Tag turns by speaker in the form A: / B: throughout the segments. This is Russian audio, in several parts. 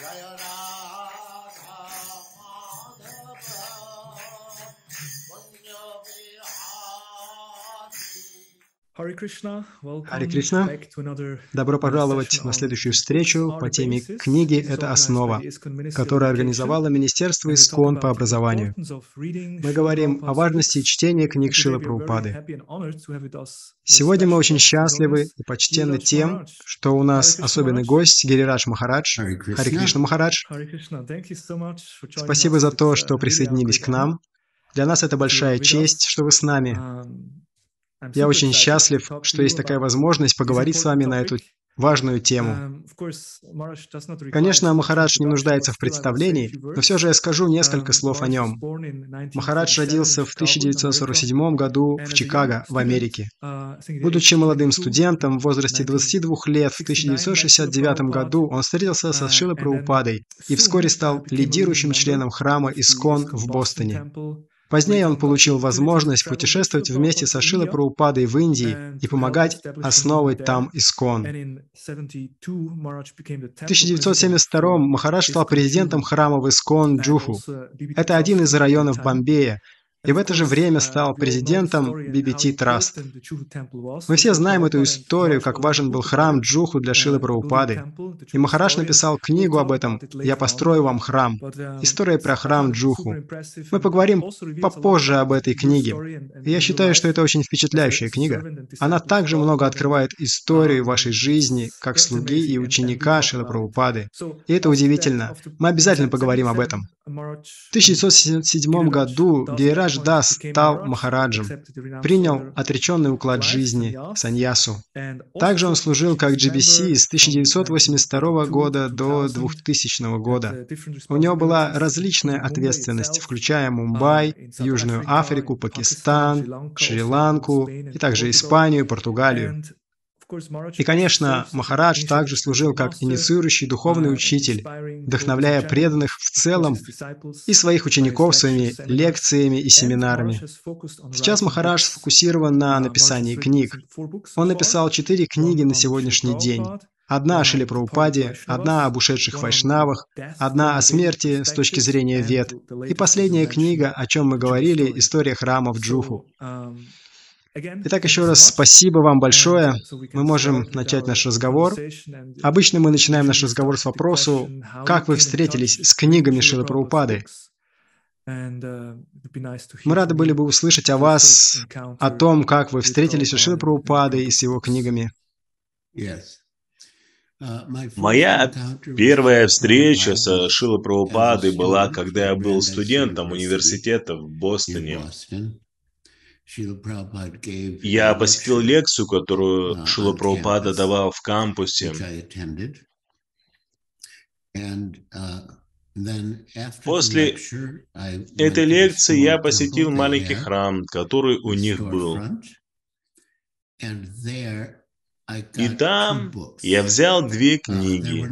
A: Jaya Ram. Харе Кришна, добро пожаловать на следующую встречу по теме «Книги – это основа», которую организовало Министерство Искон по образованию. Мы говорим о важности чтения книг Шила Прабхупады. Сегодня мы очень счастливы и почтены тем, что у нас особенный гость Гирирадж Махарадж, Хари Кришна Махарадж. Спасибо за то, что присоединились к нам. Для нас это большая честь, что вы с нами. Я очень счастлив, что есть такая возможность поговорить с вами на эту важную тему. Конечно, Махарадж не нуждается в представлении, но все же я скажу несколько слов о нем. Махарадж родился в 1947 году в Чикаго, в Америке. Будучи молодым студентом в возрасте 22 лет, в 1969 году он встретился со Шилой Прабхупадой и вскоре стал лидирующим членом храма Искон в Бостоне. Позднее он получил возможность путешествовать вместе со Шилой Праупадой в Индии и помогать основывать там Искон. В 1972 Махарадж стал президентом храма в Искон Джуху. Это один из районов Бомбея, и в это же время стал президентом BBT Trust. Мы все знаем эту историю, как важен был храм Джуху для Шилы Прабхупады. И Махараш написал книгу об этом «Я построю вам храм». История про храм Джуху. Мы поговорим попозже об этой книге. И я считаю, что это очень впечатляющая книга. Она также много открывает историю вашей жизни, как слуги и ученика Шилы Прабхупады. И это удивительно. Мы обязательно поговорим об этом. В 1977 году Гейрадж Дас стал Махараджем, принял отреченный уклад жизни, саньясу. Также он служил как GBC с 1982 года до 2000 года. У него была различная ответственность, включая Мумбай, Южную Африку, Пакистан, Шри-Ланку и также Испанию, Португалию. И, конечно, Махарадж также служил как инициирующий духовный учитель, вдохновляя преданных в целом и своих учеников своими лекциями и семинарами. Сейчас Махарадж сфокусирован на написании книг. Он написал четыре книги на сегодняшний день. Одна о Шиле Праупаде, одна об ушедших вайшнавах, одна о смерти с точки зрения вет, и последняя книга, о чем мы говорили, «История храма в Джуху». Итак, еще раз спасибо вам большое. Мы можем начать наш разговор. Обычно мы начинаем наш разговор с вопросу, как вы встретились с книгами Шилы Прабхупады? Мы рады были бы услышать о вас, о том, как вы встретились с Шилой Прабхупадой и с его книгами.
B: Моя первая встреча с Шилой Прабхупадой была, когда я был студентом университета в Бостоне. Я посетил лекцию, которую uh, Шила Прабхупада давал в кампусе. Uh, После этой лекции я посетил маленький храм, который у них был. И там я взял две uh, книги.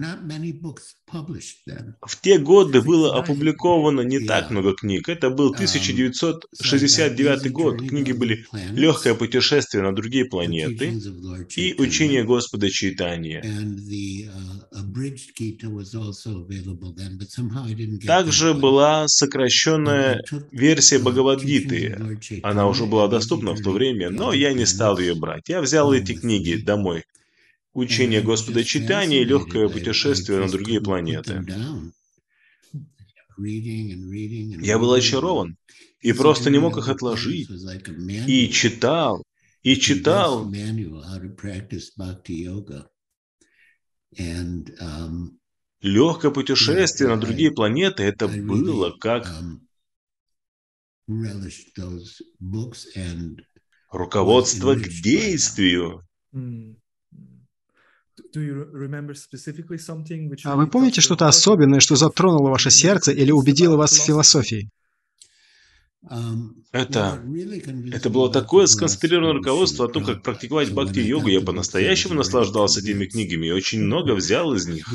B: В те годы было опубликовано не так много книг. Это был 1969 um, год. Книги были «Легкое путешествие на другие планеты» и «Учение Господа Чайтания». Uh, Также была сокращенная версия Бхагавадгиты. Она уже была доступна в то время, но я не стал ее брать. Я взял эти книги домой учение Господа читания и легкое путешествие на другие планеты. Я был очарован и просто не мог их отложить. И читал, и читал. Легкое путешествие на другие планеты это было как руководство к действию.
A: А вы помните что-то особенное, что затронуло ваше сердце или убедило вас в философии?
B: Это, это было такое сконцентрированное руководство о том, как практиковать бхакти-йогу. Я по-настоящему наслаждался этими книгами и очень много взял из них.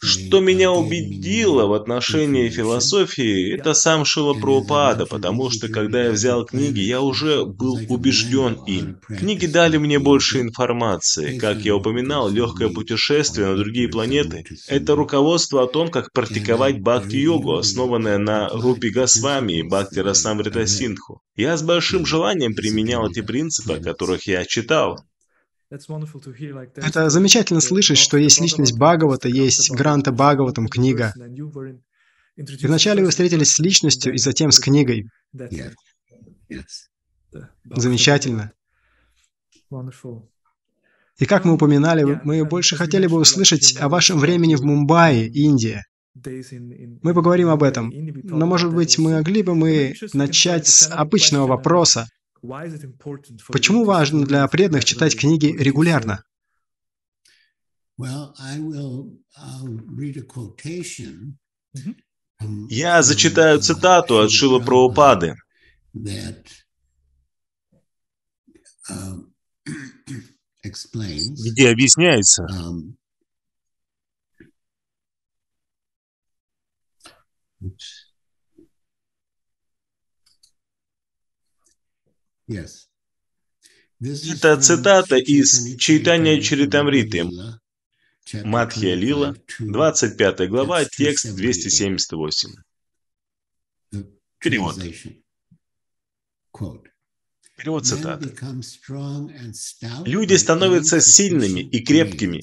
B: Что меня убедило в отношении философии, это сам Шила Прабхупада, потому что когда я взял книги, я уже был убежден им. Книги дали мне больше информации. Как я упоминал, легкое путешествие на другие планеты – это руководство о том, как практиковать бхакти-йогу, основанное на Рупи Госвами и Бхакти Расамрита Синдху. Я с большим желанием применял эти принципы, о которых я читал.
A: Это замечательно слышать, что есть личность Бхагавата, есть Гранта Бхагаватам книга. И вначале вы встретились с личностью, и затем с книгой. Замечательно. И как мы упоминали, мы больше хотели бы услышать о вашем времени в Мумбаи, Индия. Мы поговорим об этом, но, может быть, мы могли бы мы начать с обычного вопроса. Почему важно для преданных читать книги регулярно?
B: Я зачитаю цитату от Шила Прабхупады. где объясняется, Это цитата из Чайтанья Чаритамриты, Матхия Лила, 25 глава, текст 278. Перевод. Перевод цитаты. Люди становятся сильными и крепкими,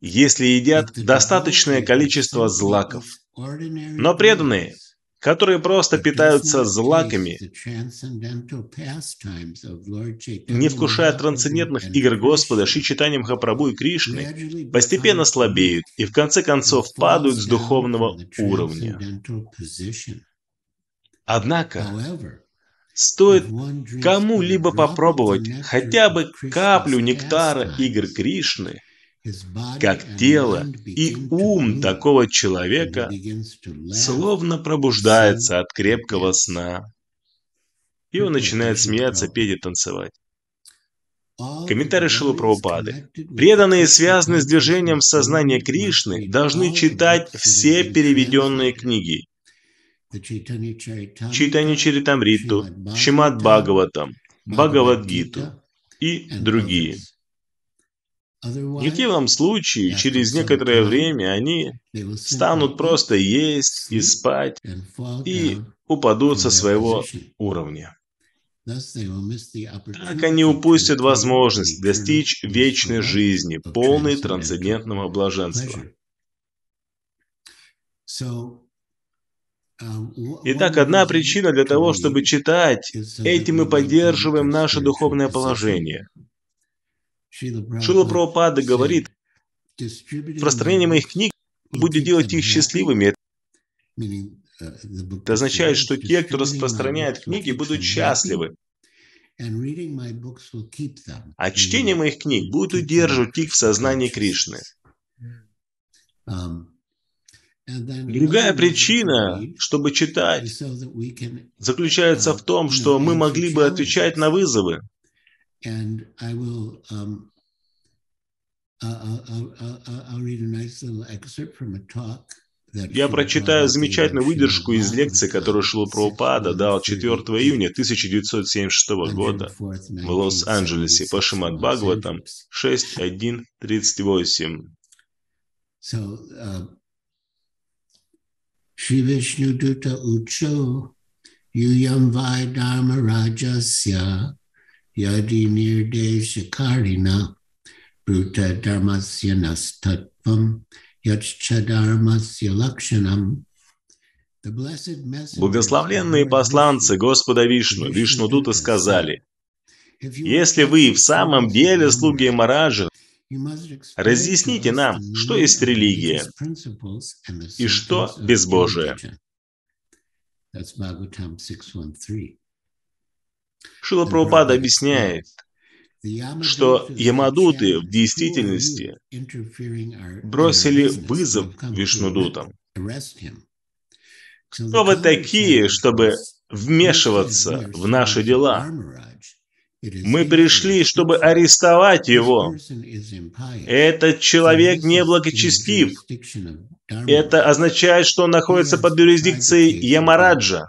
B: если едят достаточное количество злаков. Но преданные, которые просто питаются злаками, не вкушая трансцендентных игр Господа Ши Читани Махапрабху и Кришны, постепенно слабеют и в конце концов падают с духовного уровня. Однако, стоит кому-либо попробовать хотя бы каплю нектара игр Кришны, как тело и ум такого человека словно пробуждается от крепкого сна, и он начинает смеяться, петь и танцевать. Комментарий Шилу Прабхупады. Преданные, связанные с движением сознания Кришны, должны читать все переведенные книги. Читание Чаритамриту, Шимат Бхагаватам, Бхагавадгиту и другие. В противном случае, через некоторое время они станут просто есть и спать и упадут со своего уровня. Так они упустят возможность достичь вечной жизни, полной трансцендентного блаженства. Итак, одна причина для того, чтобы читать, этим мы поддерживаем наше духовное положение – Шила Прабхупада говорит, распространение моих книг будет делать их счастливыми. Это означает, что те, кто распространяет книги, будут счастливы. А чтение моих книг будет удерживать их в сознании Кришны. Другая причина, чтобы читать, заключается в том, что мы могли бы отвечать на вызовы. And I will um, I'll read a nice little excerpt from a talk я прочитаю замечательную выдержку из лекции, которую Шилу Прабхупада дал 4 июня 1976 года в Лос-Анджелесе по Шимат Бхагаватам 6.1.38. Шри Вишну Дута Учо Юям Вай Дharma Rajasya Яди Нирдешакарина Bruta Dharmasya Nastatvam Яччадармасya Лакшанам Благословленные посланцы Господа Вишну, Вишну Дута сказали, «Если вы в самом деле слуги Мараджа, разъясните нам, что есть религия и что безбожие». Шила Прабхупада объясняет, что Ямадуты в действительности бросили вызов Вишнудутам. Кто вы такие, чтобы вмешиваться в наши дела. Мы пришли, чтобы арестовать его. Этот человек неблагочестив. Это означает, что он находится под юрисдикцией Ямараджа.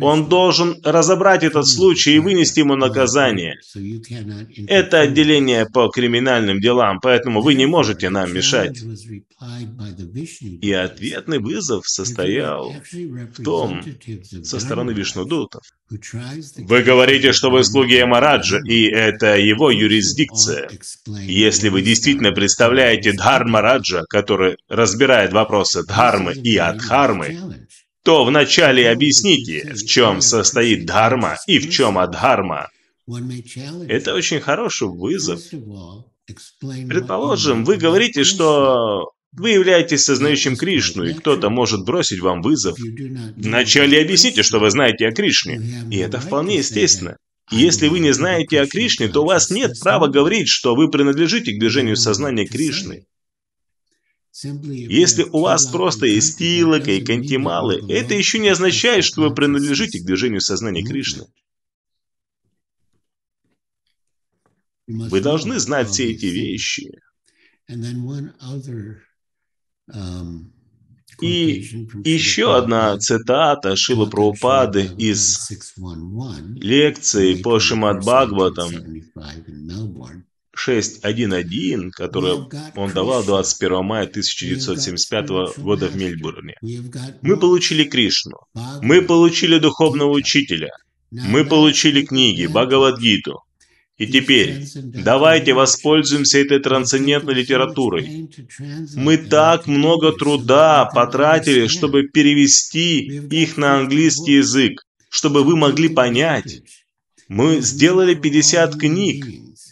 B: Он должен разобрать этот случай и вынести ему наказание. Это отделение по криминальным делам, поэтому вы не можете нам мешать. И ответный вызов состоял в том, со стороны Вишнудутов. Вы говорите, что вы слуги Ямараджа, и это его юрисдикция. Если вы действительно представляете Дхармараджа, который разбирает вопросы Дхармы и Адхармы, то вначале объясните, в чем состоит дхарма и в чем адхарма. Это очень хороший вызов. Предположим, вы говорите, что вы являетесь сознающим Кришну, и кто-то может бросить вам вызов. Вначале объясните, что вы знаете о Кришне. И это вполне естественно. Если вы не знаете о Кришне, то у вас нет права говорить, что вы принадлежите к движению сознания Кришны. Если у вас просто есть тилока и кантималы, это еще не означает, что вы принадлежите к движению сознания Кришны. Вы должны знать все эти вещи. И еще одна цитата Шила Прабхупады из лекции по Шимад Бхагаватам 6.1.1, которое он давал 21 мая 1975 года в Мельбурне. Мы получили Кришну, мы получили духовного учителя, мы получили книги, Бхагавадгиту. И теперь давайте воспользуемся этой трансцендентной литературой. Мы так много труда потратили, чтобы перевести их на английский язык, чтобы вы могли понять. Мы сделали 50 книг,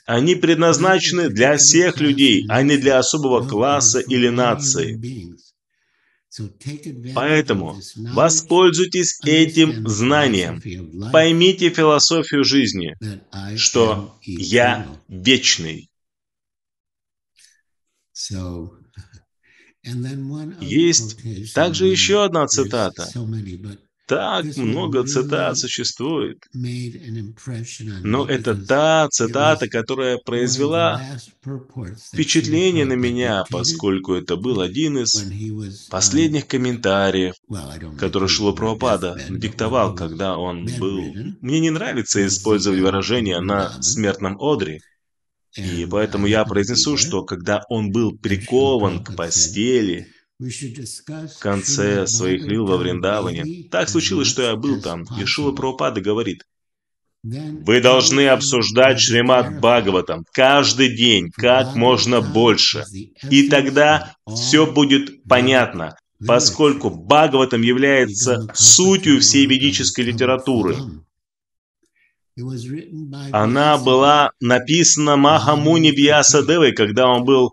B: они предназначены для всех людей, а не для особого класса или нации. Поэтому воспользуйтесь этим знанием. Поймите философию жизни, что я вечный. Есть также еще одна цитата. Так много цитат существует. Но это та цитата, которая произвела впечатление на меня, поскольку это был один из последних комментариев, который Шила Прабхупада диктовал, когда он был... Мне не нравится использовать выражение на смертном одре, и поэтому я произнесу, что когда он был прикован к постели, в конце своих лил во Вриндаване. Так случилось, что я был там. Ишула Прабхупада говорит, вы должны обсуждать Шримад Бхагаватам каждый день, как можно больше. И тогда все будет понятно, поскольку Бхагаватам является сутью всей ведической литературы. Она была написана Махамуни Вьясадевой, когда он был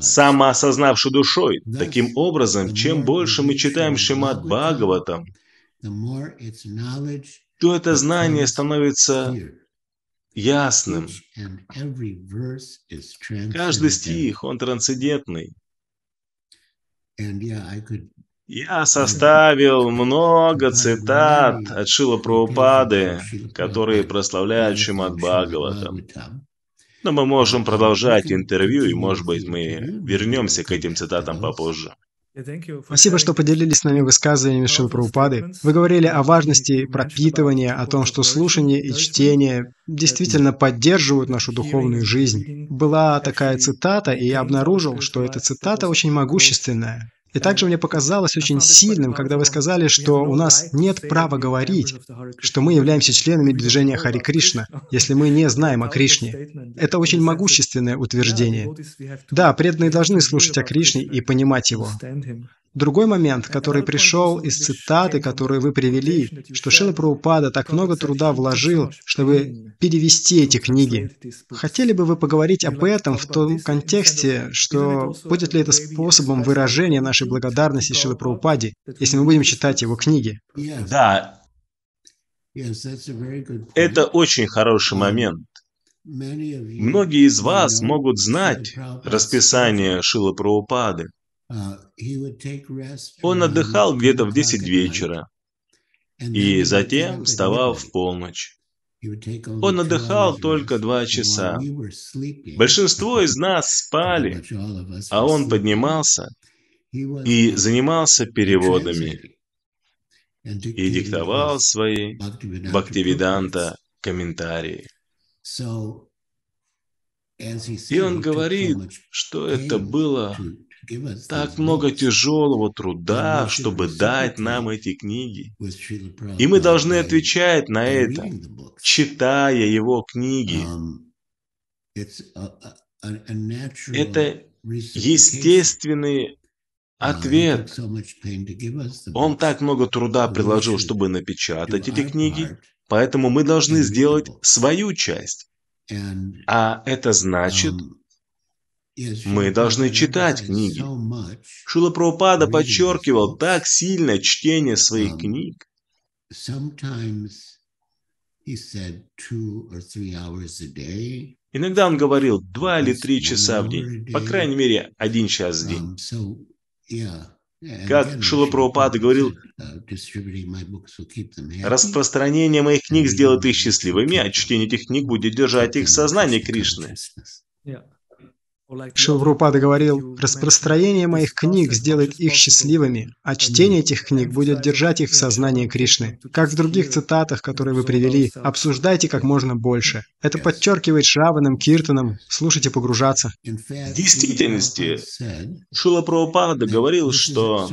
B: самоосознавшей душой. Таким образом, чем больше мы читаем Шимат Бхагаватам, то это знание становится ясным. Каждый стих, он трансцендентный. Я составил много цитат от Шила Прабхупады, которые прославляют Шимат Бхагаватам. Но мы можем продолжать интервью, и, может быть, мы вернемся к этим цитатам попозже.
A: Спасибо, что поделились с нами высказываниями Шил Прабхупады. Вы говорили о важности пропитывания, о том, что слушание и чтение действительно поддерживают нашу духовную жизнь. Была такая цитата, и я обнаружил, что эта цитата очень могущественная. И также мне показалось очень сильным, когда вы сказали, что у нас нет права говорить, что мы являемся членами движения Хари Кришна, если мы не знаем о Кришне. Это очень могущественное утверждение. Да, преданные должны слушать о Кришне и понимать его. Другой момент, который пришел из цитаты, которые вы привели, что Шила Прабхупада так много труда вложил, чтобы перевести эти книги. Хотели бы вы поговорить об этом в том контексте, что будет ли это способом выражения нашей благодарности Шилы Прабхупаде, если мы будем читать его книги?
B: Да, это очень хороший момент. Многие из вас могут знать расписание Шилы Прабхупады. Он отдыхал где-то в 10 вечера. и затем вставал в полночь. Он отдыхал только два часа. Большинство из нас спали, а он поднимался и занимался переводами и диктовал свои Бхактивиданта комментарии. И он говорит, что это было так много тяжелого труда, чтобы дать нам эти книги. И мы должны отвечать на это, читая его книги. Это естественный ответ. Он так много труда приложил, чтобы напечатать эти книги, поэтому мы должны сделать свою часть. А это значит, мы должны читать книги. Шила Прабхупада подчеркивал так сильно чтение своих книг. Иногда он говорил два или три часа в день, по крайней мере, один час в день. Как Шила Прабхупада говорил, распространение моих книг сделает их счастливыми, а чтение этих книг будет держать их в сознании Кришны.
A: Шилврупада говорил, распространение моих книг сделает их счастливыми, а чтение этих книг будет держать их в сознании Кришны. Как в других цитатах, которые вы привели, обсуждайте как можно больше. Это подчеркивает Шраваном, Киртаном, слушайте погружаться.
B: В действительности, Шила Прабхупада говорил, что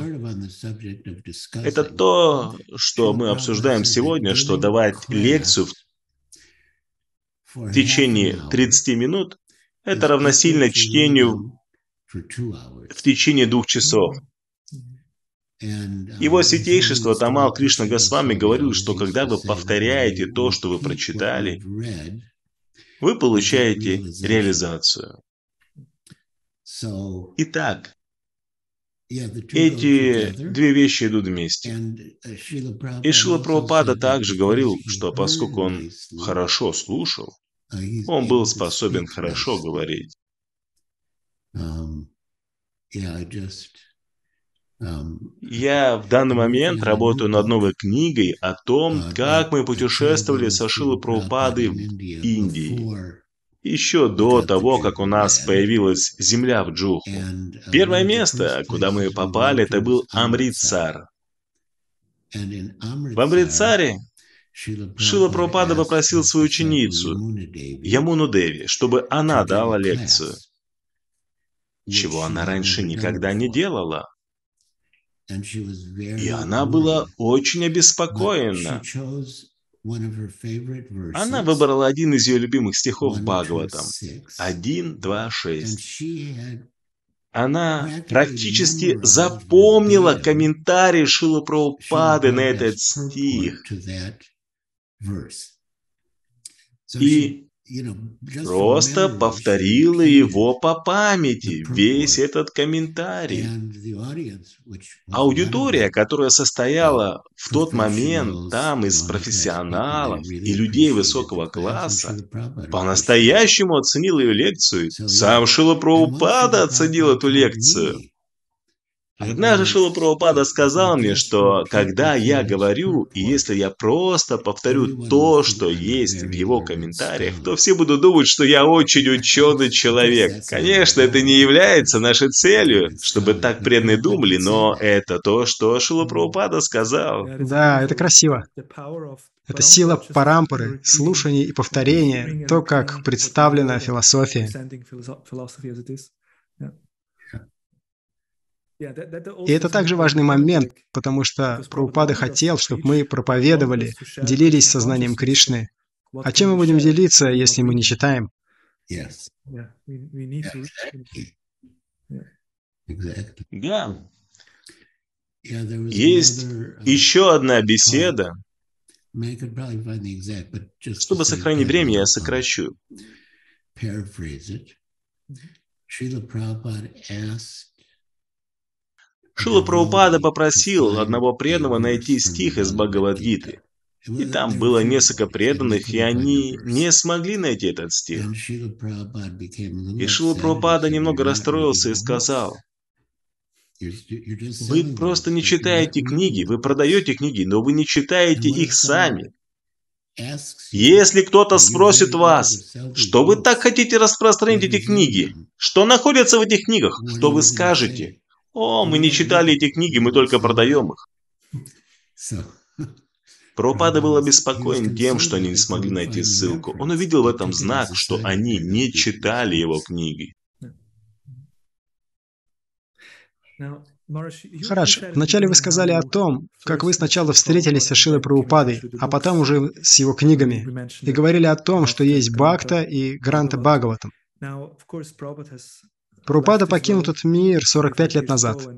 B: это то, что мы обсуждаем сегодня, что давать лекцию в течение 30 минут это равносильно чтению в течение двух часов. Его святейшество Тамал Кришна Госвами говорил, что когда вы повторяете то, что вы прочитали, вы получаете реализацию. Итак, эти две вещи идут вместе. И Шила Прабхупада также говорил, что поскольку он хорошо слушал, он был способен хорошо говорить.
A: Um,
B: um, Я в данный момент работаю над новой книгой о том, uh, как мы путешествовали со Шилы Прабхупады в Индии. Еще до того, как у нас появилась земля в Джуху.
A: Uh,
B: Первое место, куда мы попали, это был Амритсар. В Амритсаре Шила Прабхупада попросил свою ученицу, Ямуну Деви, чтобы она дала лекцию, чего она раньше никогда не делала. И она была очень обеспокоена. Она выбрала один из ее любимых стихов Бхагаватам. 1, 2, 6. Она практически запомнила комментарий Шила Прабхупады на этот стих и просто повторила его по памяти, весь этот комментарий. Аудитория, которая состояла в тот момент там из профессионалов и людей высокого класса, по-настоящему оценила ее лекцию. Сам Шила Прабхупада оценил эту лекцию. Однажды Шила Прабхупада сказал мне, что когда я говорю, и если я просто повторю то, что есть в его комментариях, то все будут думать, что я очень ученый человек. Конечно, это не является нашей целью, чтобы так преданные думали, но это то, что Шила Прабхупада сказал.
A: Да, это красиво. Это сила парампоры, слушания и повторения, то, как представлена философия. И это также важный момент, потому что Прабхупада хотел, чтобы мы проповедовали, делились сознанием Кришны. А чем мы будем делиться, если мы не читаем?
B: Да. Есть еще одна беседа. Чтобы сохранить время, я сокращу. Srila Prabhupada asked Шила Прабхупада попросил одного преданного найти стих из Бхагавадгиты. И там было несколько преданных, и они не смогли найти этот стих. И Шила Прабхупада немного расстроился и сказал, Вы просто не читаете книги, вы продаете книги, но вы не читаете их сами. Если кто-то спросит вас, что вы так хотите распространить эти книги, что находится в этих книгах, что вы скажете? О, мы не читали эти книги, мы только продаем их. Пропада был обеспокоен тем, что они не смогли найти ссылку. Он увидел в этом знак, что они не читали его книги.
A: Хорошо. Вначале вы сказали о том, как вы сначала встретились со Шилой Прабхупадой, а потом уже с его книгами, и говорили о том, что есть Бхакта и Гранта Бхагаватам. Прабхупада покинул этот мир 45 лет назад.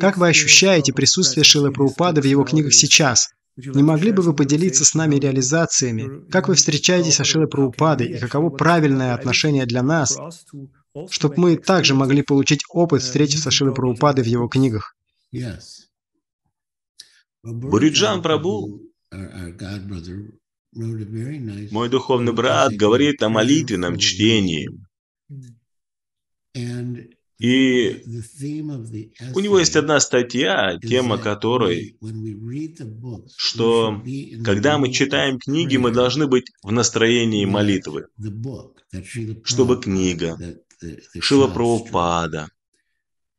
A: Как вы ощущаете присутствие Шилы Прабхупады в его книгах сейчас? Не могли бы вы поделиться с нами реализациями? Как вы встречаетесь со Шилой Прабхупадой и каково правильное отношение для нас, чтобы мы также могли получить опыт встречи со Шилой Прабхупадой в его книгах?
B: Буриджан Прабу, мой духовный брат, говорит о молитвенном чтении. И у него есть одна статья, тема которой, что когда мы читаем книги, мы должны быть в настроении молитвы, чтобы книга, Шила Прабхупада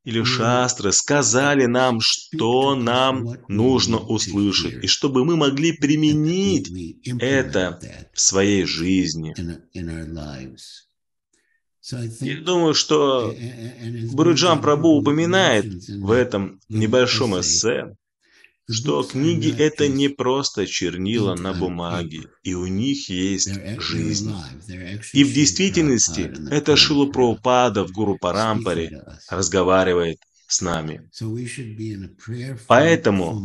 B: или Шастры сказали нам, что нам нужно услышать, и чтобы мы могли применить это в своей жизни. Я думаю, что Буруджан Прабу упоминает в этом небольшом эссе, что книги — это не просто чернила на бумаге, и у них есть жизнь. И в действительности это Шилу Прабхупада в Гуру Парампаре разговаривает с нами. Поэтому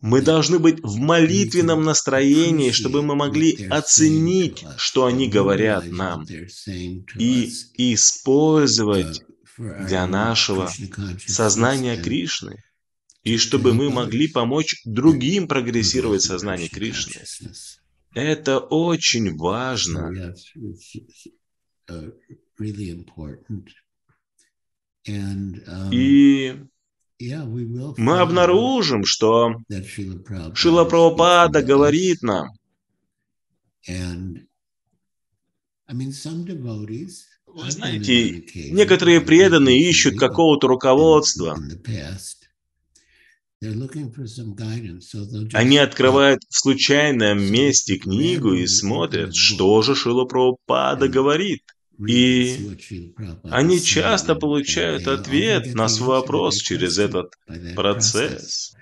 B: мы должны быть в молитвенном настроении, чтобы мы могли оценить, что они говорят нам, и использовать для нашего сознания Кришны, и чтобы мы могли помочь другим прогрессировать сознание Кришны. Это очень важно. Um, И мы обнаружим, что Шила Прабхупада говорит нам, вы знаете, некоторые преданные ищут какого-то руководства. Они открывают в случайном месте книгу и смотрят, что же Шила Прабхупада говорит. И они часто получают ответ на свой вопрос через этот процесс.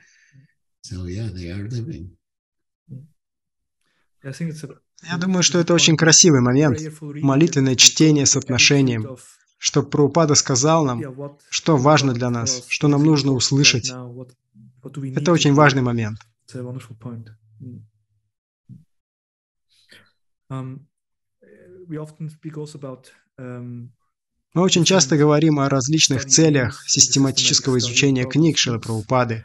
A: Я думаю, что это очень красивый момент. Молитвенное чтение с отношением. Что Прабхупада сказал нам, что важно для нас, что нам нужно услышать. Это очень важный момент. Um, Мы очень часто говорим о различных целях систематического изучения книг Шилы Прабхупады.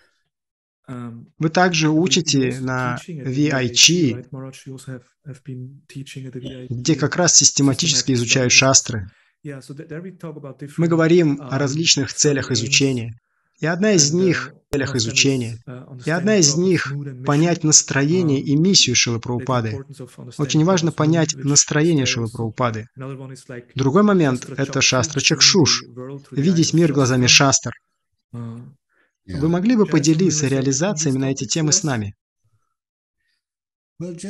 A: Um, Вы также учите на VIC, где как раз систематически изучают шастры. Мы говорим о uh, различных целях изучения. И одна из них – целях изучения. И одна из них – понять настроение и миссию Шилы Прабхупады. Очень важно понять настроение Шилы Прабхупады. Другой момент – это Шастра Чакшуш – видеть мир глазами Шастр. Вы могли бы поделиться реализациями на эти темы с нами?
B: Вот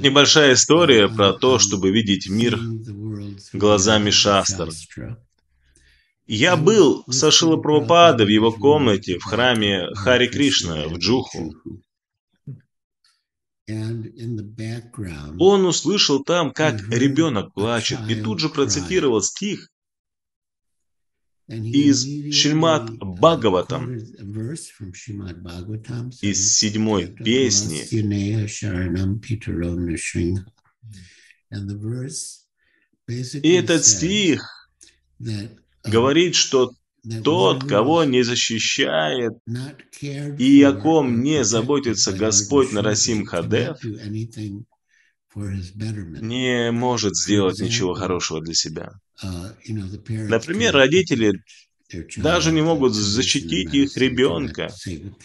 B: небольшая история про то, чтобы видеть мир глазами Шастр. Я был со Шилапрабхупада в его комнате в храме Хари Кришна в Джуху. Он услышал там, как ребенок плачет, и тут же процитировал стих из Шримад Бхагаватам, из седьмой песни. И этот стих говорит, что тот, кого не защищает и о ком не заботится Господь Нарасим Хадев, не может сделать ничего хорошего для себя. Например, родители даже не могут защитить их ребенка.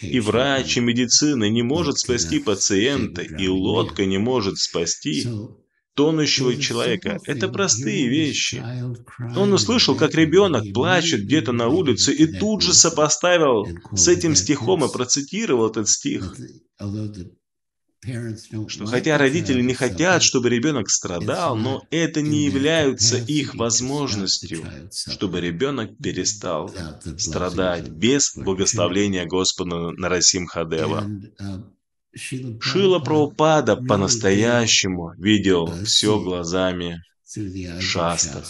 B: И врач, и медицина не может спасти пациента, и лодка не может спасти тонущего человека. Это простые вещи. Он услышал, как ребенок плачет где-то на улице, и тут же сопоставил с этим стихом и процитировал этот стих что хотя родители не хотят, чтобы ребенок страдал, но это не является их возможностью, чтобы ребенок перестал страдать без благословления Господа Нарасим Хадева. Шила Прабхупада по-настоящему видел все глазами Шастра.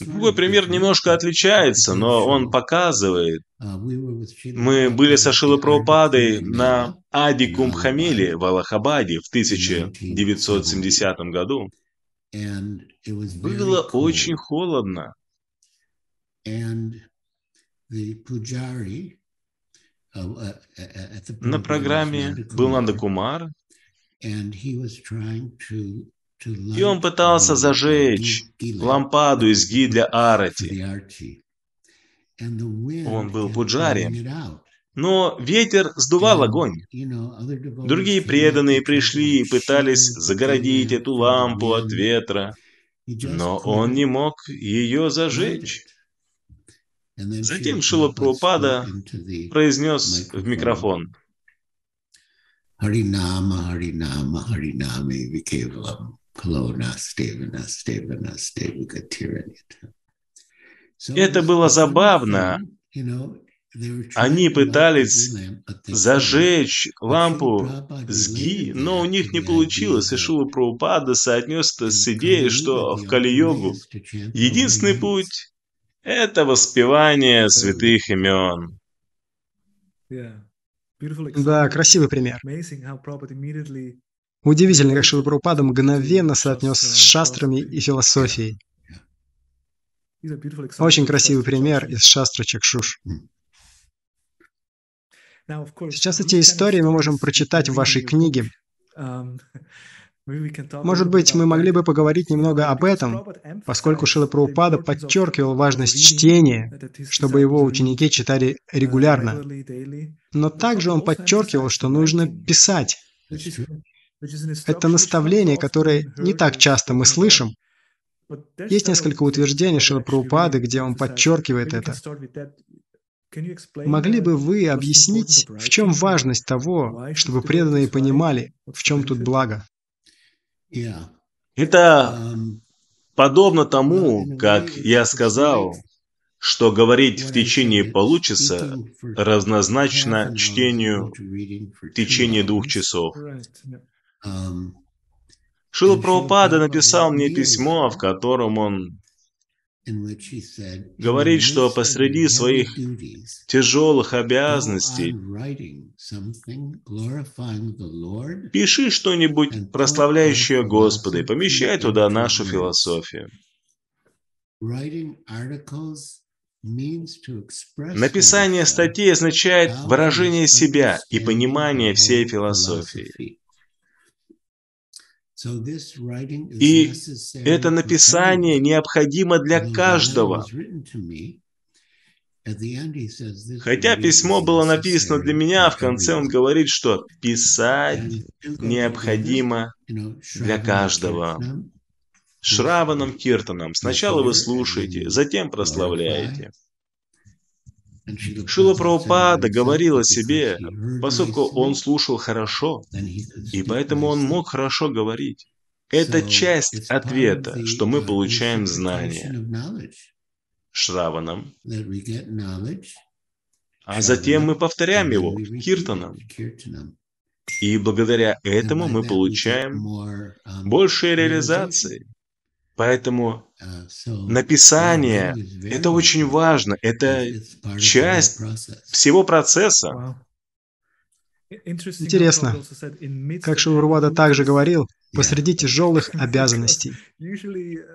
B: Другой пример немножко отличается, но он показывает. Мы были со Шилой Прабхупадой на Ади Кумбхамеле в Аллахабаде в 1970 году. Было очень холодно. На программе был Нанда Кумар, и он пытался зажечь лампаду из ги для Арати. Он был пуджари. Но ветер сдувал огонь. Другие преданные пришли и пытались загородить эту лампу от ветра, но он не мог ее зажечь. Затем Шила Прабхупада произнес в микрофон. Харинама, Харинама, Харинаме Викевалам. Это было забавно. Они пытались зажечь лампу с ги, но у них не получилось, и Шула Прабхупада соотнес это с идеей, что в Кали-йогу единственный путь – это воспевание святых имен.
A: Да, красивый пример. Удивительно, как Шилапрапада мгновенно соотнес с шастрами и философией. Очень красивый пример из шастра Чакшуш. Сейчас эти истории мы можем прочитать в вашей книге. Может быть, мы могли бы поговорить немного об этом, поскольку Шила Прабхупада подчеркивал важность чтения, чтобы его ученики читали регулярно. Но также он подчеркивал, что нужно писать. Это наставление, которое не так часто мы слышим. Есть несколько утверждений Шилапрабхупады, где он подчеркивает это. Могли бы вы объяснить, в чем важность того, чтобы преданные понимали, в чем тут благо?
B: Это подобно тому, как я сказал, что говорить в течение получаса равнозначно чтению в течение двух часов. Шила Прабхупада написал мне письмо, в котором он говорит, что посреди своих тяжелых обязанностей пиши что-нибудь прославляющее Господа и помещай туда нашу философию. Написание статей означает выражение себя и понимание всей философии. И это написание необходимо для каждого. Хотя письмо было написано для меня, в конце он говорит, что писать необходимо для каждого. Шраваном Киртаном. Сначала вы слушаете, затем прославляете. Шила Прабхупада говорил о себе, поскольку он слушал хорошо, и поэтому он мог хорошо говорить. Это часть ответа, что мы получаем знания Шраваном, а затем мы повторяем его киртаном. И благодаря этому мы получаем большие реализации. Поэтому написание – это очень важно, это часть всего процесса.
A: Интересно, как Шаурвада также говорил, посреди тяжелых обязанностей.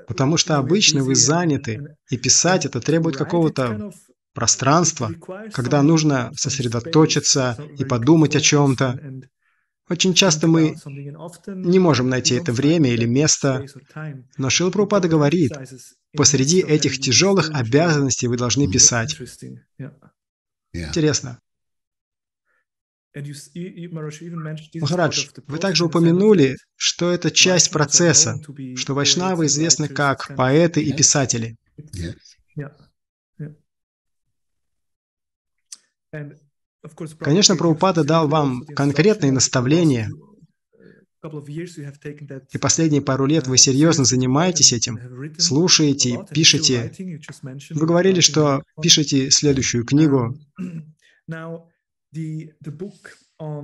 A: Потому что обычно вы заняты, и писать это требует какого-то пространства, когда нужно сосредоточиться и подумать о чем-то. Очень часто мы не можем найти это время или место, но Шила Прабхупада говорит, посреди этих тяжелых обязанностей вы должны писать. Интересно. Махарадж, вы также упомянули, что это часть процесса, что вайшнавы известны как поэты и писатели. Конечно, Прабхупада дал вам конкретные наставления, и последние пару лет вы серьезно занимаетесь этим, слушаете, пишете. Вы говорили, что пишете следующую книгу.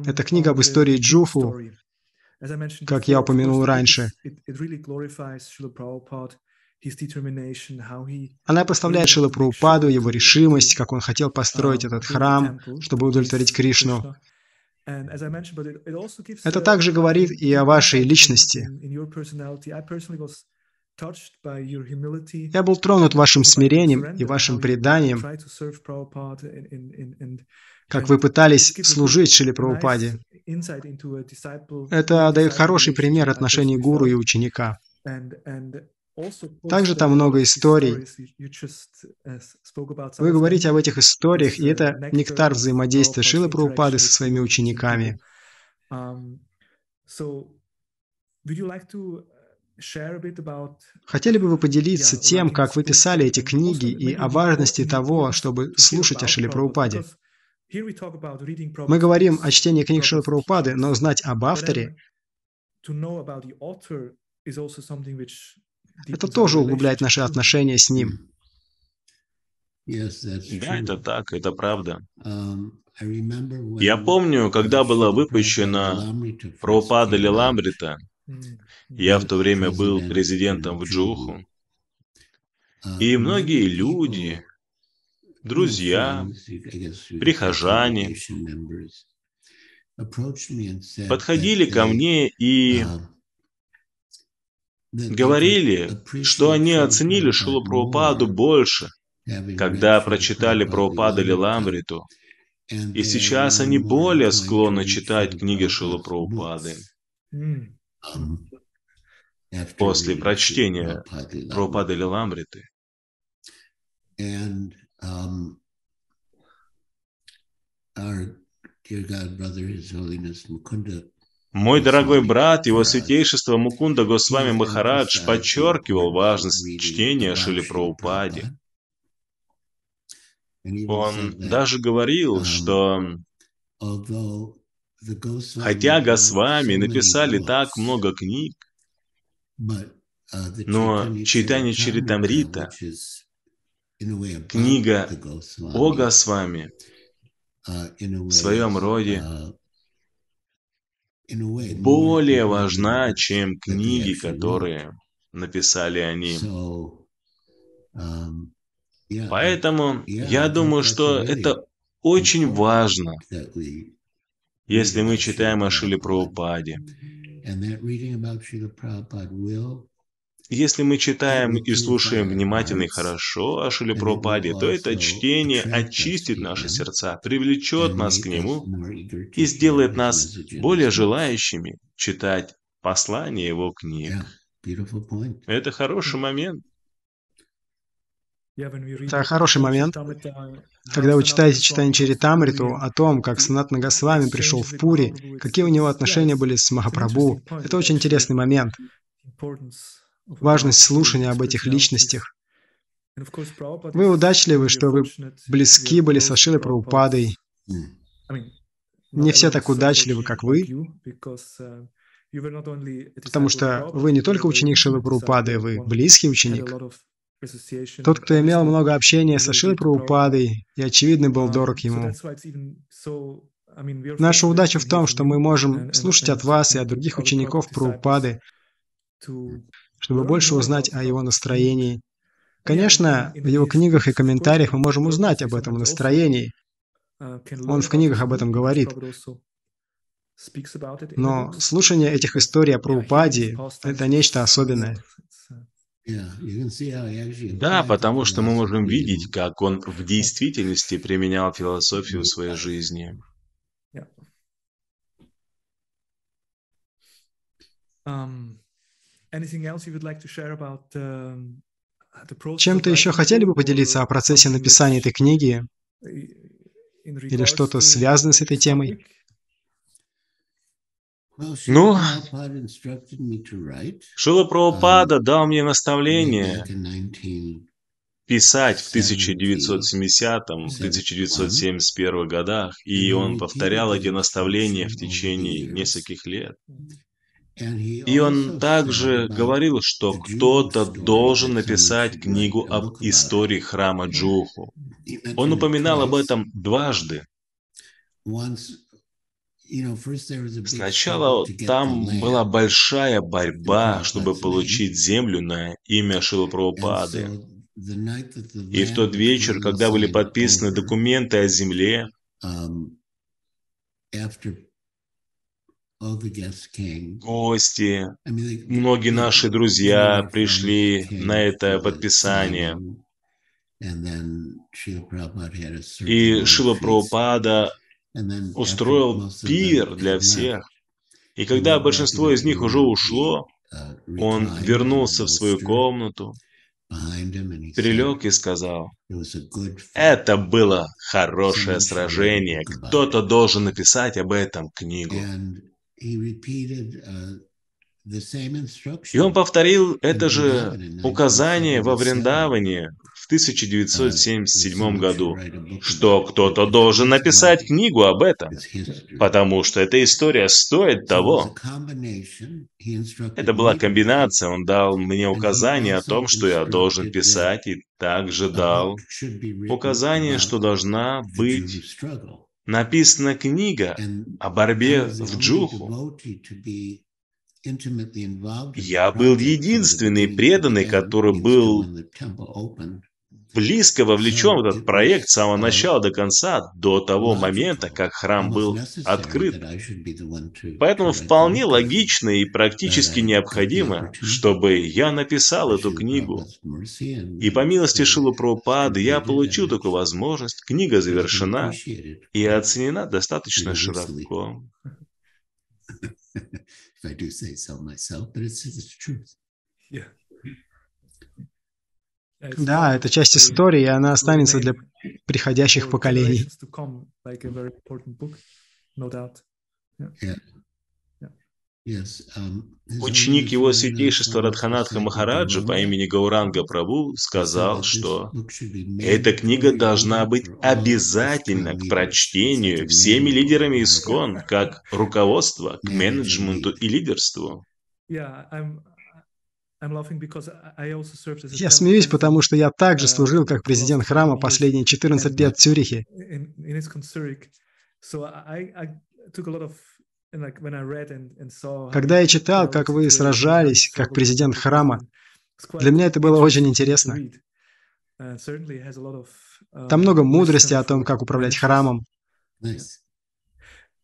A: Это книга об истории Джуфу, как я упомянул раньше. Она поставляет Шила Прабхупаду, его решимость, как он хотел построить этот храм, чтобы удовлетворить Кришну. Это также говорит и о вашей личности. Я был тронут вашим смирением и вашим преданием, как вы пытались служить Шиле Прабхупаде. Это дает хороший пример отношений гуру и ученика. Также там много историй. Вы говорите об этих историях, и это нектар взаимодействия Шилы Прабхупады со своими учениками. Хотели бы вы поделиться тем, как вы писали эти книги и о важности того, чтобы слушать о Шиле Прабхупаде? Мы говорим о чтении книг Шилы Прабхупады, но знать об авторе это тоже углубляет наши отношения с ним.
B: Да, это так, это правда. Um, Я помню, когда была выпущена Прабхупада Лиламрита, я в то время был президентом в Джуху, и многие люди, друзья, прихожане подходили ко мне и uh, говорили, что они оценили Шилу Прабхупаду больше, когда прочитали Прабхупада Лиламриту, и сейчас они более склонны читать книги Шилу Прабхупады. После прочтения Прабхупады Лиламриты. Our dear God, brother, His Holiness Mukunda мой дорогой брат, его святейшество Мукунда Госвами Махарадж подчеркивал важность чтения Шили Праупади. Он даже говорил, что хотя Госвами написали так много книг, но читание Чаритамрита, книга о Госвами, в своем роде более важна, чем книги, которые написали они. Um, Поэтому я думаю, что это очень важно, если мы читаем о Шиле Прабхупаде. Если мы читаем и слушаем внимательно и хорошо о Шиле Прабхупаде, то это чтение очистит наши сердца, привлечет нас к нему и сделает нас более желающими читать послания его книг. Это хороший момент.
A: Это хороший момент, когда вы читаете читание Чаритамриту о том, как Санат Нагасвами пришел в Пури, какие у него отношения были с Махапрабху. Это очень интересный момент важность слушания об этих личностях. Вы удачливы, что вы близки были со Шилой Прабхупадой. Не все так удачливы, как вы, потому что вы не только ученик Шилы Прабхупады, вы близкий ученик. Тот, кто имел много общения со Шилой Прабхупадой и, очевидно, был дорог ему. Наша удача в том, что мы можем слушать от вас и от других учеников Прабхупады, чтобы больше узнать о его настроении. Конечно, в его книгах и комментариях мы можем узнать об этом настроении. Он в книгах об этом говорит. Но слушание этих историй о Прабхупаде – это нечто особенное.
B: Да, потому что мы можем видеть, как он в действительности применял философию в своей жизни.
A: Чем-то еще хотели бы поделиться о процессе написания этой книги? Или что-то связано с этой темой?
B: Ну, Шила Прабхупада дал мне наставление писать в 1970-1971 годах, и он повторял эти наставления в течение нескольких лет. И он также говорил, что кто-то должен написать книгу об истории храма Джуху. Он упоминал об этом дважды. Сначала там была большая борьба, чтобы получить землю на имя Шилапрабхупады. И в тот вечер, когда были подписаны документы о земле, гости, многие наши друзья пришли на это подписание. И Шила Прабхупада устроил пир для всех. И когда большинство из них уже ушло, он вернулся в свою комнату, перелег и сказал, это было хорошее сражение, кто-то должен написать об этом книгу. И он повторил это же указание во Вриндаване в 1977 году, что кто-то должен написать книгу об этом, потому что эта история стоит того. Это была комбинация, он дал мне указание о том, что я должен писать, и также дал указание, что должна быть написана книга о борьбе в Джуху. Я был единственный преданный, который был близко вовлечен в этот проект с самого начала до конца, до того момента, как храм был открыт. Поэтому вполне логично и практически необходимо, чтобы я написал эту книгу. И по милости Шилу Прабхупады я получил такую возможность, книга завершена и оценена достаточно широко. if I do say so myself, but it's, it's the truth. Yeah.
A: Да, это часть истории, и она останется для приходящих поколений.
B: Um, Ученик его святейшества Радханатха Махараджа по имени Гауранга Прабу сказал, что эта книга должна быть обязательно к прочтению всеми лидерами ИСКОН, как руководство к менеджменту и лидерству.
A: Я смеюсь, потому что я также служил как президент храма последние 14 лет в Цюрихе. Когда я читал, как вы сражались, как президент храма, для меня это было очень интересно. Uh, uh, Там много мудрости о том, как управлять храмом.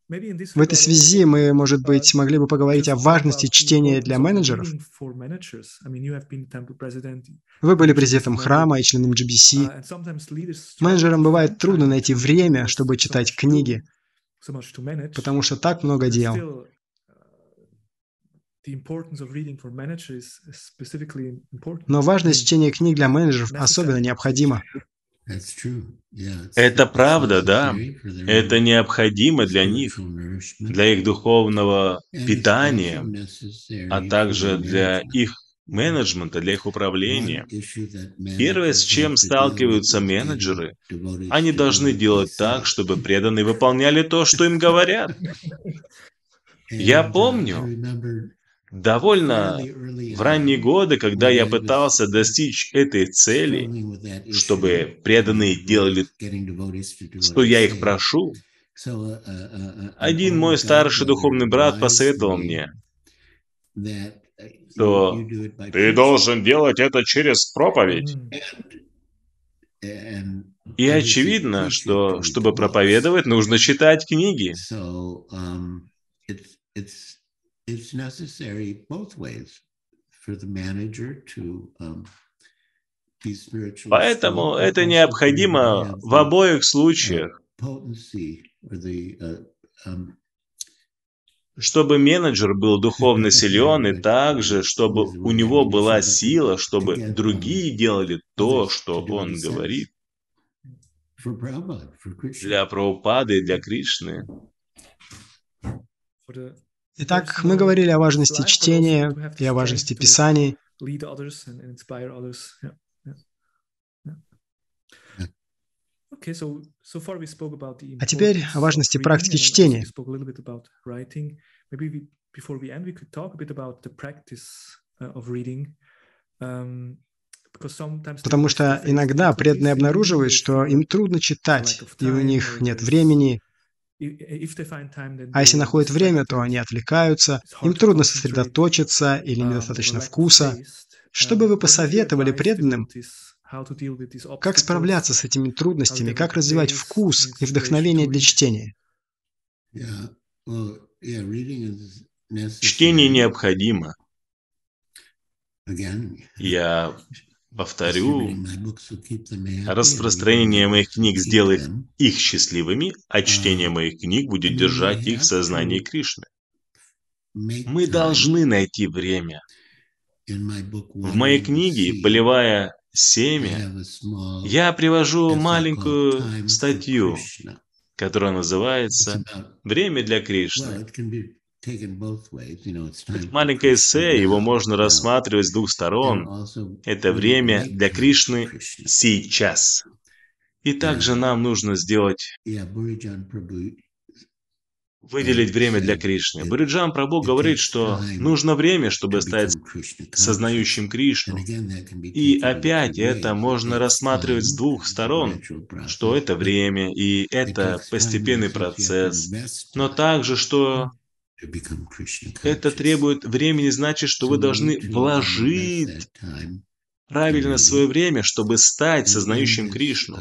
A: В этой связи мы, может быть, uh, могли бы поговорить о важности чтения для менеджеров. Вы были президентом храма и членом GBC. Менеджерам бывает трудно найти время, чтобы читать книги потому что так много дел. Но важность чтения книг для менеджеров особенно необходима.
B: Это правда, да. Это необходимо для них, для их духовного питания, а также для их менеджмента, для их управления. Первое, с чем сталкиваются менеджеры, они должны делать так, чтобы преданные выполняли то, что им говорят. Я помню, довольно в ранние годы, когда я пытался достичь этой цели, чтобы преданные делали, что я их прошу, один мой старший духовный брат посоветовал мне, что ты должен делать это через проповедь. И очевидно, что чтобы проповедовать, нужно читать книги. Поэтому это необходимо в обоих случаях чтобы менеджер был духовно силен, и также, чтобы у него была сила, чтобы другие делали то, что он говорит. Для Прабхупады и для Кришны.
A: Итак, мы говорили о важности чтения и о важности Писаний. А теперь о важности практики чтения. Потому что иногда преданные обнаруживают, что им трудно читать, и у них нет времени. А если находят время, то они отвлекаются, им трудно сосредоточиться или недостаточно вкуса. Что бы вы посоветовали преданным, как справляться с этими трудностями, как развивать вкус и вдохновение для чтения?
B: Чтение необходимо. Я повторю, распространение моих книг сделает их счастливыми, а чтение моих книг будет держать их в сознании Кришны. Мы должны найти время. В моей книге «Полевая семя» я привожу маленькую статью, которая называется «Время для Кришны». Маленькое эссе, его можно рассматривать с двух сторон. Это время для Кришны сейчас. И также нам нужно сделать выделить время для Кришны. Буриджан Прабhu говорит, что нужно время, чтобы стать сознающим Кришну. И опять это можно рассматривать с двух сторон, что это время, и это постепенный процесс, но также, что это требует времени, значит, что вы должны вложить правильно свое время, чтобы стать сознающим Кришну.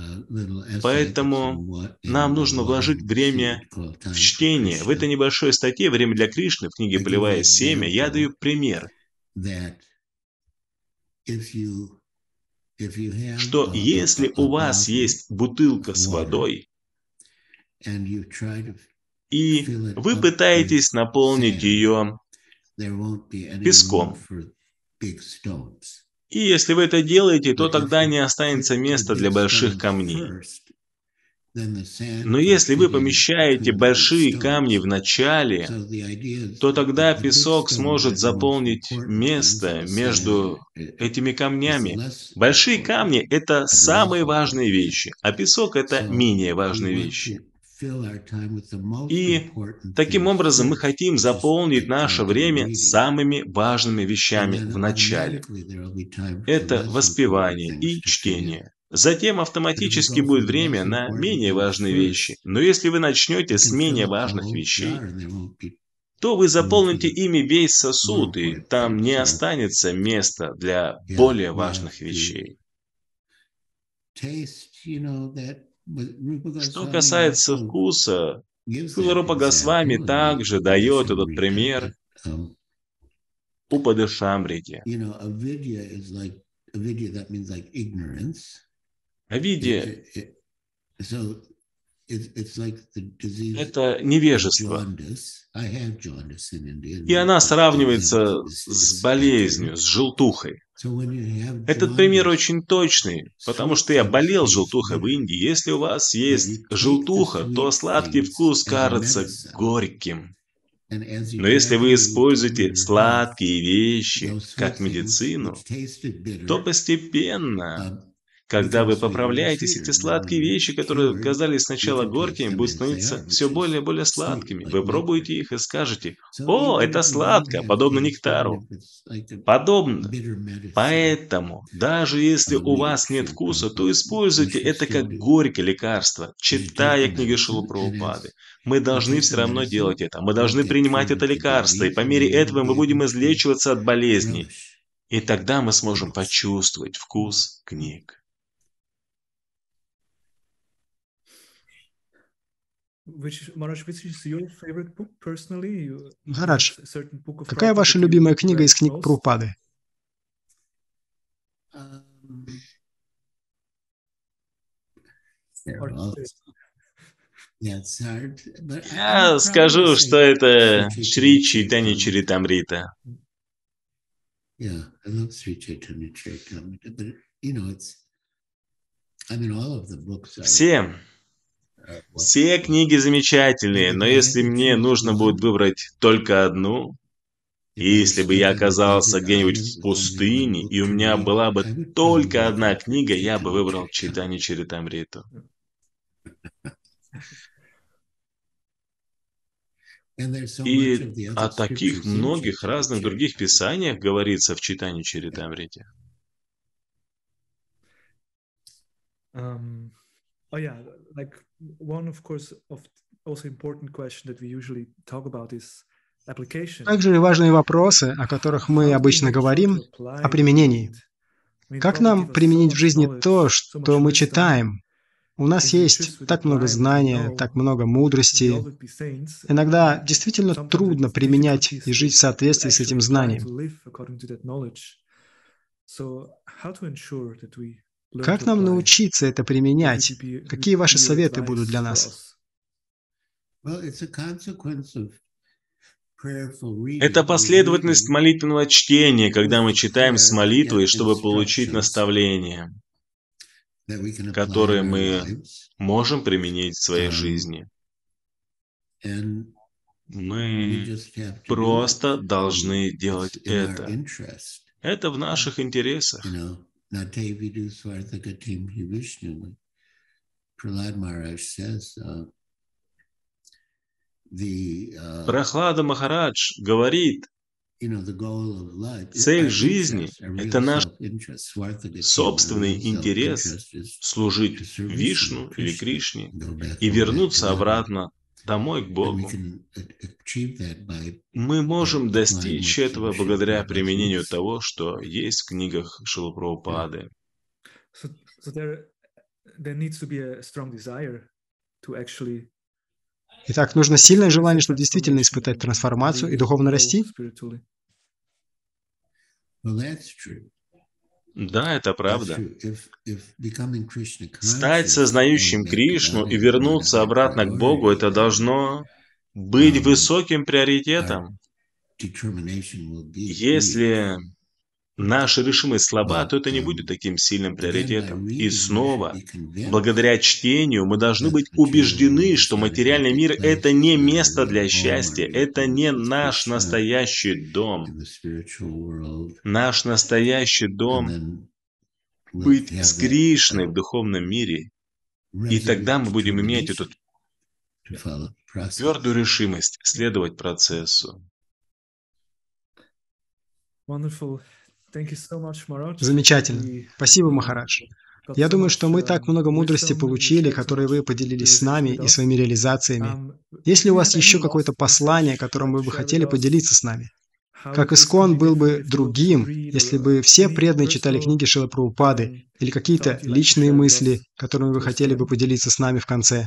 B: Поэтому нам нужно вложить время в чтение. В этой небольшой статье «Время для Кришны» в книге «Полевое семя» я даю пример, что если у вас есть бутылка с водой, и вы пытаетесь наполнить ее песком. И если вы это делаете, то тогда не останется места для больших камней. Но если вы помещаете большие камни в начале, то тогда песок сможет заполнить место между этими камнями. Большие камни – это самые важные вещи, а песок – это менее важные вещи. И таким образом мы хотим заполнить наше время самыми важными вещами в начале. Это воспевание и чтение. Затем автоматически будет время на менее важные вещи. Но если вы начнете с менее важных вещей, то вы заполните ими весь сосуд, и там не останется места для более важных вещей. Что касается вкуса, Рупа Госвами также дает этот пример. Упады Шамрити. Авидия это невежество. И она сравнивается с болезнью, с желтухой. Этот пример очень точный, потому что я болел желтухой в Индии. Если у вас есть желтуха, то сладкий вкус кажется горьким. Но если вы используете сладкие вещи как медицину, то постепенно когда вы поправляетесь, эти сладкие вещи, которые казались сначала горькими, будут становиться все более и более сладкими. Вы пробуете их и скажете, «О, это сладко, подобно нектару». Подобно. Поэтому, даже если у вас нет вкуса, то используйте это как горькое лекарство, читая книги Шилупраупады. Мы должны все равно делать это. Мы должны принимать это лекарство, и по мере этого мы будем излечиваться от болезней. И тогда мы сможем почувствовать вкус книг.
A: Марадж, какая ваша любимая книга из книг Прупады?
B: Я скажу, что это Шри Чайтани Чаритамрита. Все, все книги замечательные, но если мне нужно будет выбрать только одну, и если бы я оказался где-нибудь в пустыне, и у меня была бы только одна книга, я бы выбрал Читани Чаритамриту. И о таких многих разных других писаниях говорится в читании Чаритамрите.
A: Um, oh yeah, like one of course of also important question that we usually talk about is также важные вопросы, о которых мы обычно говорим, о применении. Как нам применить в жизни то, что мы читаем, у нас есть так много знания, так много мудрости. Иногда действительно трудно применять и жить в соответствии с этим знанием. Как нам научиться это применять? Какие ваши советы будут для нас?
B: Это последовательность молитвенного чтения, когда мы читаем с молитвой, чтобы получить наставление которые мы можем применить в своей жизни. Мы просто должны делать это. Это в наших интересах. Прохлада Махарадж говорит, Цель жизни – это наш собственный интерес служить Вишну или Кришне и вернуться обратно домой к Богу. Мы можем достичь этого благодаря применению того, что есть в книгах Шилупрабхупады.
A: Итак, нужно сильное желание, чтобы действительно испытать трансформацию и духовно расти?
B: Да, это правда. Стать сознающим Кришну и вернуться обратно к Богу, это должно быть высоким приоритетом. Если наша решимость слаба, то это не будет таким сильным приоритетом. И снова, благодаря чтению, мы должны быть убеждены, что материальный мир – это не место для счастья, это не наш настоящий дом. Наш настоящий дом – быть с Кришной в духовном мире. И тогда мы будем иметь эту твердую решимость следовать процессу.
A: Wonderful. Замечательно. Спасибо, Махарадж. Я думаю, что мы так много мудрости получили, которые вы поделились с нами и своими реализациями. Есть ли у вас еще какое-то послание, которым вы бы хотели поделиться с нами? Как Искон был бы другим, если бы все преданные читали книги Шила Прабхупады или какие-то личные мысли, которыми вы хотели бы поделиться с нами в конце?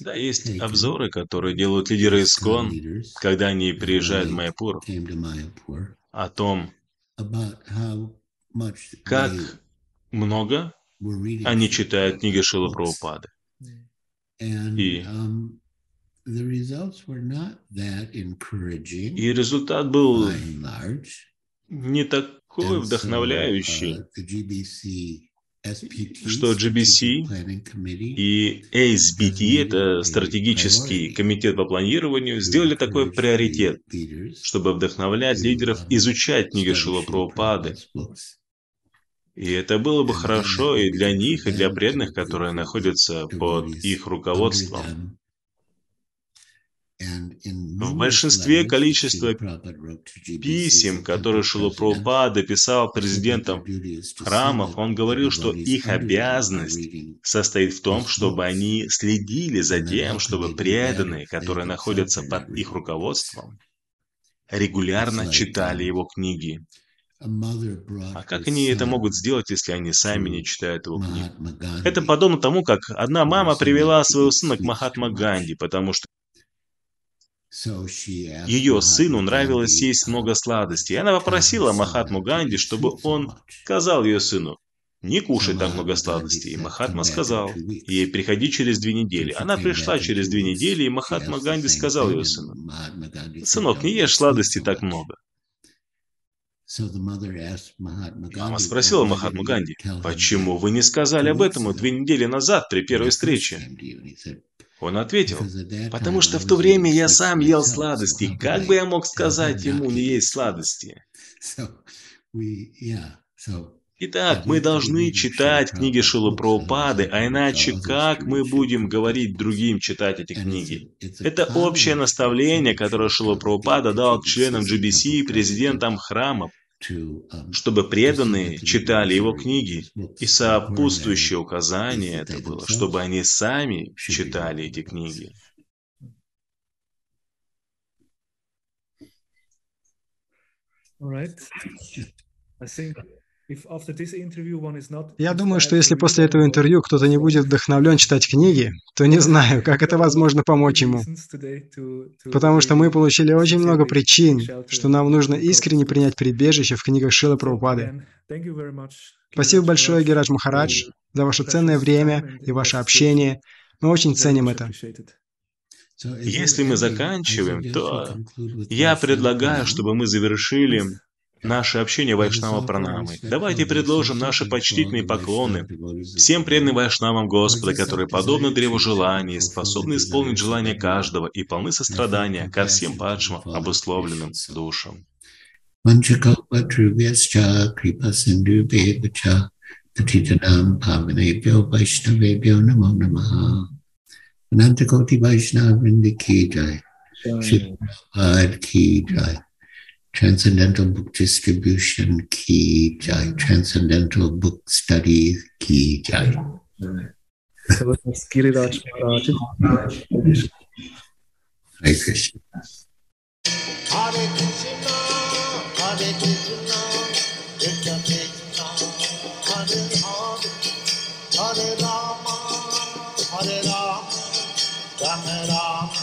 B: Да, есть обзоры, которые делают лидеры Искон, когда они приезжают в Майяпур, о том, как много они читают книги Шила Прабхупады. И и результат был не такой вдохновляющий, uh, что GBC и ASBT, это стратегический комитет по планированию, сделали такой приоритет, чтобы вдохновлять лидеров изучать книги Шила Прабхупады. И это было бы хорошо и для них, и для преданных, которые находятся под их руководством. В большинстве количества писем, которые Шила Прабхупада писал президентам храмов, он говорил, что их обязанность состоит в том, чтобы они следили за тем, чтобы преданные, которые находятся под их руководством, регулярно читали его книги. А как они это могут сделать, если они сами не читают его книг? Это подобно тому, как одна мама привела своего сына к Махатма Ганди, потому что ее сыну нравилось есть много сладостей. Она попросила Махатму Ганди, чтобы он сказал ее сыну, не кушай так много сладостей. Махатма сказал ей, приходи через две недели. Она пришла через две недели, и Махатма Ганди сказал ее сыну, сынок, не ешь сладостей так много. Мама спросила Махатму Ганди, почему вы не сказали об этом две недели назад при первой встрече? Он ответил, потому что в то время я сам ел сладости. Как бы я мог сказать ему не есть сладости? Итак, мы должны читать книги Шилы Прабхупады, а иначе как мы будем говорить другим читать эти книги? Это общее наставление, которое Шила Прабхупада дал членам GBC и президентам храмов, чтобы преданные читали его книги, и сопутствующее указание это было, чтобы они сами читали эти книги.
A: All right. I think я думаю, что если после этого интервью кто-то не будет вдохновлен читать книги, то не знаю, как это возможно помочь ему. Потому что мы получили очень много причин, что нам нужно искренне принять прибежище в книгах Шилы Прабхупады. Спасибо большое, Герадж Махарадж, за ваше ценное время и ваше общение. Мы очень ценим это.
B: Если мы заканчиваем, то я предлагаю, чтобы мы завершили наше общение Вайшнава Пранамы. Давайте предложим наши почтительные поклоны. всем преданным Вайшнавам Господа, которые подобны древу желаний, способны исполнить желания каждого и полны сострадания ко всем падшим, обусловленным душам. Тatitanam Pavanebhyo Vaishnavebhyo Namo Namaha Anantakoti Vaishnava Vrindi Ki Jai Shri Prabhupada Ki Jai Transcendental Book Distribution Ki Jai, Transcendental Book Study Ki Jai. Hare Krishna. Hare Krishna, Hare Krishna, Krishna Krishna, Hare Hare, Hare Rama, Hare Rama, Rama Rama.